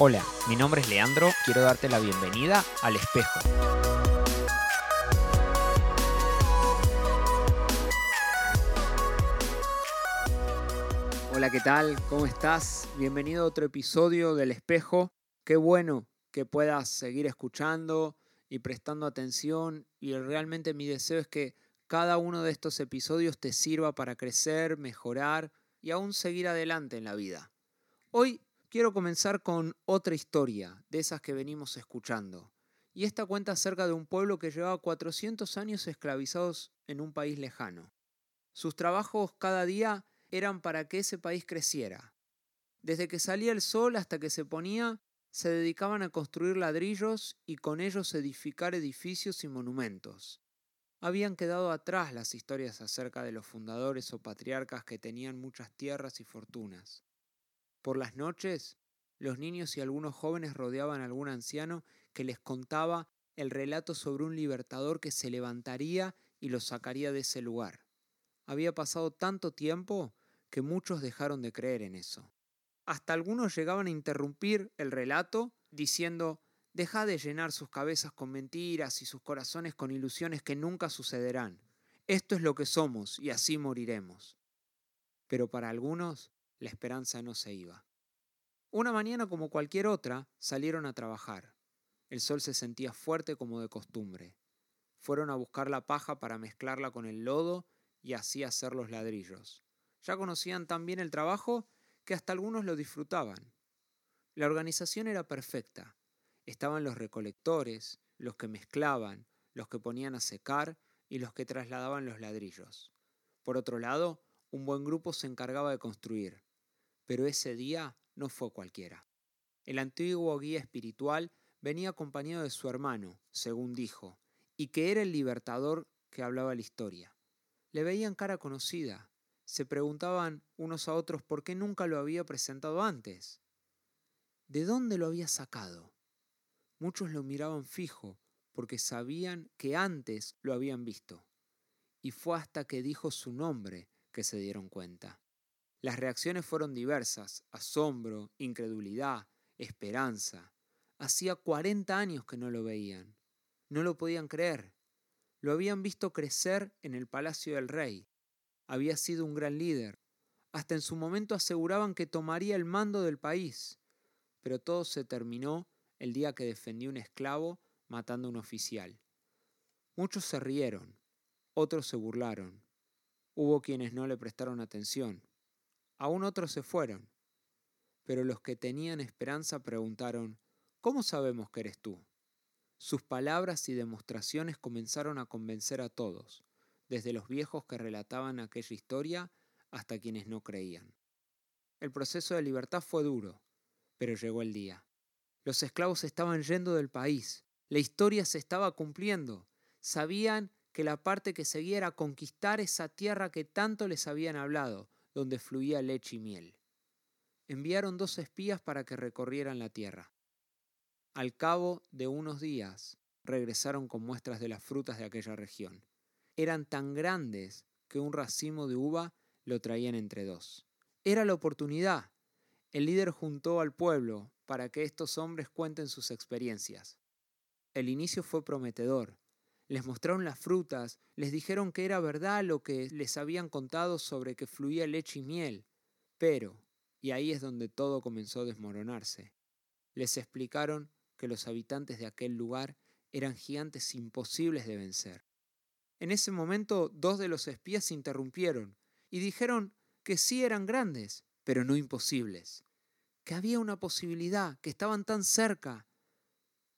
Hola, mi nombre es Leandro, quiero darte la bienvenida al espejo. Hola, ¿qué tal? ¿Cómo estás? Bienvenido a otro episodio del espejo. Qué bueno que puedas seguir escuchando y prestando atención y realmente mi deseo es que cada uno de estos episodios te sirva para crecer, mejorar y aún seguir adelante en la vida. Hoy quiero comenzar con otra historia, de esas que venimos escuchando. Y esta cuenta acerca de un pueblo que llevaba 400 años esclavizados en un país lejano. Sus trabajos cada día eran para que ese país creciera. Desde que salía el sol hasta que se ponía, se dedicaban a construir ladrillos y con ellos edificar edificios y monumentos. Habían quedado atrás las historias acerca de los fundadores o patriarcas que tenían muchas tierras y fortunas. Por las noches, los niños y algunos jóvenes rodeaban a algún anciano que les contaba el relato sobre un libertador que se levantaría y los sacaría de ese lugar. Había pasado tanto tiempo que muchos dejaron de creer en eso. Hasta algunos llegaban a interrumpir el relato diciendo Deja de llenar sus cabezas con mentiras y sus corazones con ilusiones que nunca sucederán. Esto es lo que somos y así moriremos. Pero para algunos la esperanza no se iba. Una mañana como cualquier otra salieron a trabajar. El sol se sentía fuerte como de costumbre. Fueron a buscar la paja para mezclarla con el lodo y así hacer los ladrillos. Ya conocían tan bien el trabajo que hasta algunos lo disfrutaban. La organización era perfecta. Estaban los recolectores, los que mezclaban, los que ponían a secar y los que trasladaban los ladrillos. Por otro lado, un buen grupo se encargaba de construir. Pero ese día no fue cualquiera. El antiguo guía espiritual venía acompañado de su hermano, según dijo, y que era el libertador que hablaba la historia. Le veían cara conocida, se preguntaban unos a otros por qué nunca lo había presentado antes. ¿De dónde lo había sacado? Muchos lo miraban fijo, porque sabían que antes lo habían visto. Y fue hasta que dijo su nombre que se dieron cuenta. Las reacciones fueron diversas, asombro, incredulidad, esperanza. Hacía cuarenta años que no lo veían. No lo podían creer. Lo habían visto crecer en el palacio del rey había sido un gran líder. Hasta en su momento aseguraban que tomaría el mando del país. Pero todo se terminó el día que defendió un esclavo matando a un oficial. Muchos se rieron, otros se burlaron. Hubo quienes no le prestaron atención. Aún otros se fueron. Pero los que tenían esperanza preguntaron, ¿Cómo sabemos que eres tú? Sus palabras y demostraciones comenzaron a convencer a todos desde los viejos que relataban aquella historia hasta quienes no creían. El proceso de libertad fue duro, pero llegó el día. Los esclavos estaban yendo del país, la historia se estaba cumpliendo, sabían que la parte que seguía era conquistar esa tierra que tanto les habían hablado, donde fluía leche y miel. Enviaron dos espías para que recorrieran la tierra. Al cabo de unos días regresaron con muestras de las frutas de aquella región eran tan grandes que un racimo de uva lo traían entre dos. Era la oportunidad. El líder juntó al pueblo para que estos hombres cuenten sus experiencias. El inicio fue prometedor. Les mostraron las frutas, les dijeron que era verdad lo que les habían contado sobre que fluía leche y miel. Pero, y ahí es donde todo comenzó a desmoronarse, les explicaron que los habitantes de aquel lugar eran gigantes imposibles de vencer. En ese momento dos de los espías se interrumpieron y dijeron que sí eran grandes, pero no imposibles, que había una posibilidad, que estaban tan cerca.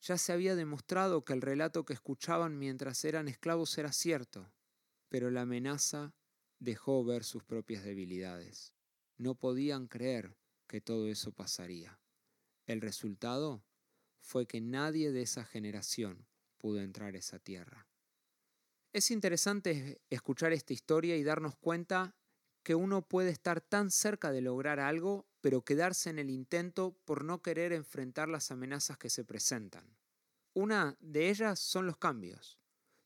Ya se había demostrado que el relato que escuchaban mientras eran esclavos era cierto, pero la amenaza dejó ver sus propias debilidades. No podían creer que todo eso pasaría. El resultado fue que nadie de esa generación pudo entrar a esa tierra. Es interesante escuchar esta historia y darnos cuenta que uno puede estar tan cerca de lograr algo, pero quedarse en el intento por no querer enfrentar las amenazas que se presentan. Una de ellas son los cambios.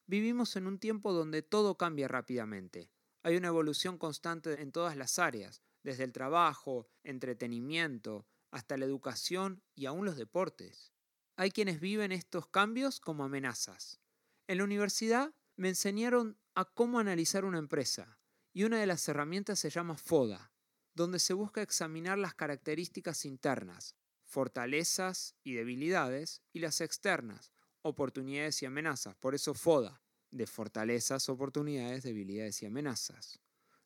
Vivimos en un tiempo donde todo cambia rápidamente. Hay una evolución constante en todas las áreas, desde el trabajo, entretenimiento, hasta la educación y aún los deportes. Hay quienes viven estos cambios como amenazas. En la universidad me enseñaron a cómo analizar una empresa y una de las herramientas se llama FODA, donde se busca examinar las características internas, fortalezas y debilidades, y las externas, oportunidades y amenazas. Por eso FODA, de fortalezas, oportunidades, debilidades y amenazas.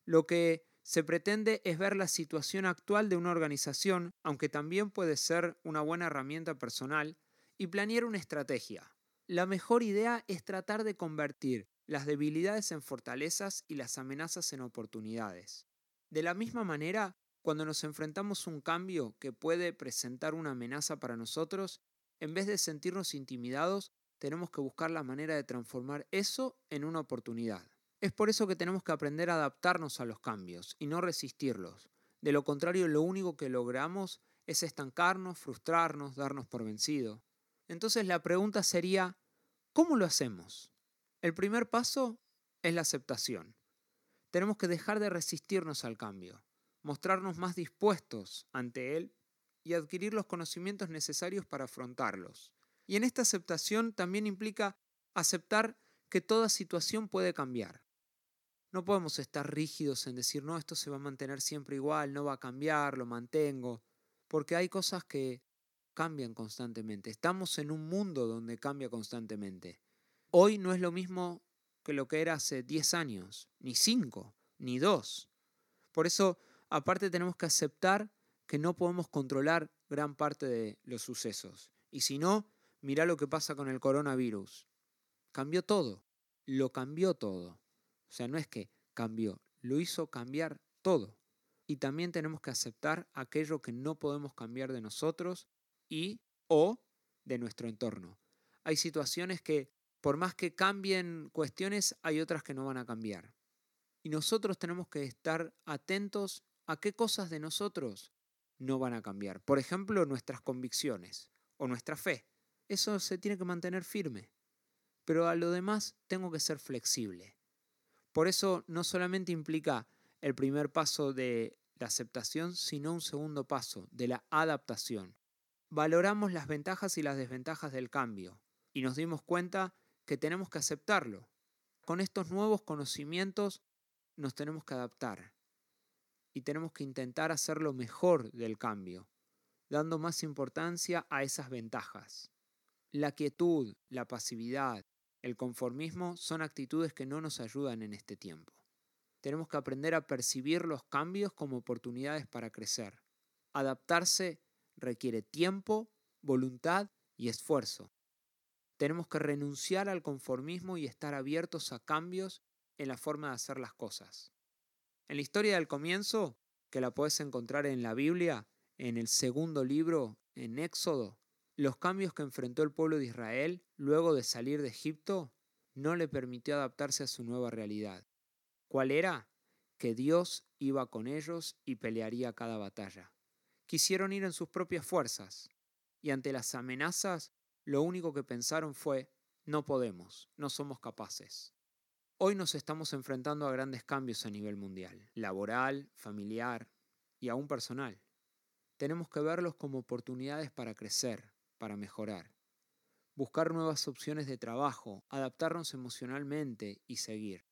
Lo que se pretende es ver la situación actual de una organización, aunque también puede ser una buena herramienta personal, y planear una estrategia. La mejor idea es tratar de convertir las debilidades en fortalezas y las amenazas en oportunidades. De la misma manera, cuando nos enfrentamos a un cambio que puede presentar una amenaza para nosotros, en vez de sentirnos intimidados, tenemos que buscar la manera de transformar eso en una oportunidad. Es por eso que tenemos que aprender a adaptarnos a los cambios y no resistirlos. De lo contrario, lo único que logramos es estancarnos, frustrarnos, darnos por vencido. Entonces la pregunta sería, ¿cómo lo hacemos? El primer paso es la aceptación. Tenemos que dejar de resistirnos al cambio, mostrarnos más dispuestos ante él y adquirir los conocimientos necesarios para afrontarlos. Y en esta aceptación también implica aceptar que toda situación puede cambiar. No podemos estar rígidos en decir, no, esto se va a mantener siempre igual, no va a cambiar, lo mantengo, porque hay cosas que cambian constantemente. Estamos en un mundo donde cambia constantemente. Hoy no es lo mismo que lo que era hace 10 años, ni 5, ni 2. Por eso, aparte tenemos que aceptar que no podemos controlar gran parte de los sucesos. Y si no, mira lo que pasa con el coronavirus. Cambió todo, lo cambió todo. O sea, no es que cambió, lo hizo cambiar todo. Y también tenemos que aceptar aquello que no podemos cambiar de nosotros y o de nuestro entorno. Hay situaciones que por más que cambien cuestiones, hay otras que no van a cambiar. Y nosotros tenemos que estar atentos a qué cosas de nosotros no van a cambiar. Por ejemplo, nuestras convicciones o nuestra fe. Eso se tiene que mantener firme. Pero a lo demás tengo que ser flexible. Por eso no solamente implica el primer paso de la aceptación, sino un segundo paso de la adaptación. Valoramos las ventajas y las desventajas del cambio y nos dimos cuenta que tenemos que aceptarlo. Con estos nuevos conocimientos nos tenemos que adaptar y tenemos que intentar hacer lo mejor del cambio, dando más importancia a esas ventajas. La quietud, la pasividad, el conformismo son actitudes que no nos ayudan en este tiempo. Tenemos que aprender a percibir los cambios como oportunidades para crecer. Adaptarse requiere tiempo, voluntad y esfuerzo. Tenemos que renunciar al conformismo y estar abiertos a cambios en la forma de hacer las cosas. En la historia del comienzo, que la puedes encontrar en la Biblia, en el segundo libro, en Éxodo, los cambios que enfrentó el pueblo de Israel luego de salir de Egipto no le permitió adaptarse a su nueva realidad. ¿Cuál era? Que Dios iba con ellos y pelearía cada batalla. Quisieron ir en sus propias fuerzas y ante las amenazas lo único que pensaron fue, no podemos, no somos capaces. Hoy nos estamos enfrentando a grandes cambios a nivel mundial, laboral, familiar y aún personal. Tenemos que verlos como oportunidades para crecer, para mejorar, buscar nuevas opciones de trabajo, adaptarnos emocionalmente y seguir.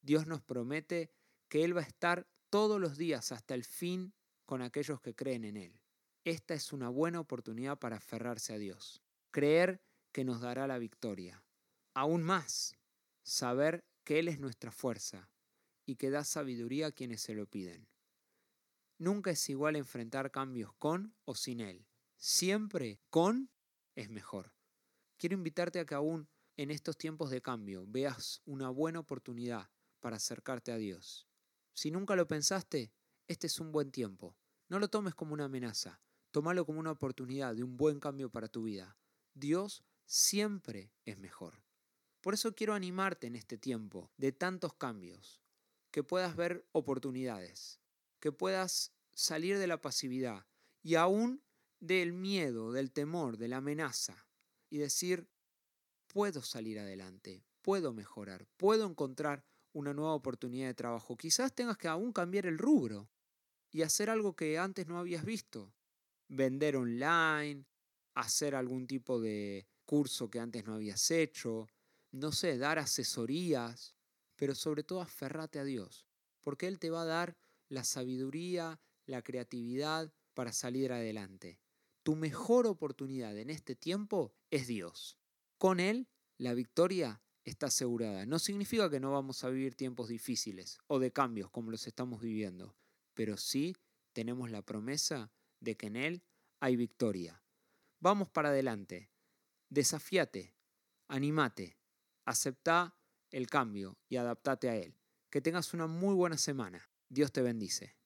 Dios nos promete que Él va a estar todos los días hasta el fin con aquellos que creen en Él. Esta es una buena oportunidad para aferrarse a Dios creer que nos dará la victoria. Aún más, saber que Él es nuestra fuerza y que da sabiduría a quienes se lo piden. Nunca es igual enfrentar cambios con o sin Él. Siempre con es mejor. Quiero invitarte a que aún en estos tiempos de cambio veas una buena oportunidad para acercarte a Dios. Si nunca lo pensaste, este es un buen tiempo. No lo tomes como una amenaza, tómalo como una oportunidad de un buen cambio para tu vida. Dios siempre es mejor. Por eso quiero animarte en este tiempo de tantos cambios, que puedas ver oportunidades, que puedas salir de la pasividad y aún del miedo, del temor, de la amenaza y decir, puedo salir adelante, puedo mejorar, puedo encontrar una nueva oportunidad de trabajo. Quizás tengas que aún cambiar el rubro y hacer algo que antes no habías visto. vender online, hacer algún tipo de curso que antes no habías hecho, no sé, dar asesorías, pero sobre todo aferrate a Dios, porque Él te va a dar la sabiduría, la creatividad para salir adelante. Tu mejor oportunidad en este tiempo es Dios. Con Él, la victoria está asegurada. No significa que no vamos a vivir tiempos difíciles o de cambios como los estamos viviendo, pero sí tenemos la promesa de que en Él hay victoria. Vamos para adelante. Desafíate, animate, acepta el cambio y adaptate a él. Que tengas una muy buena semana. Dios te bendice.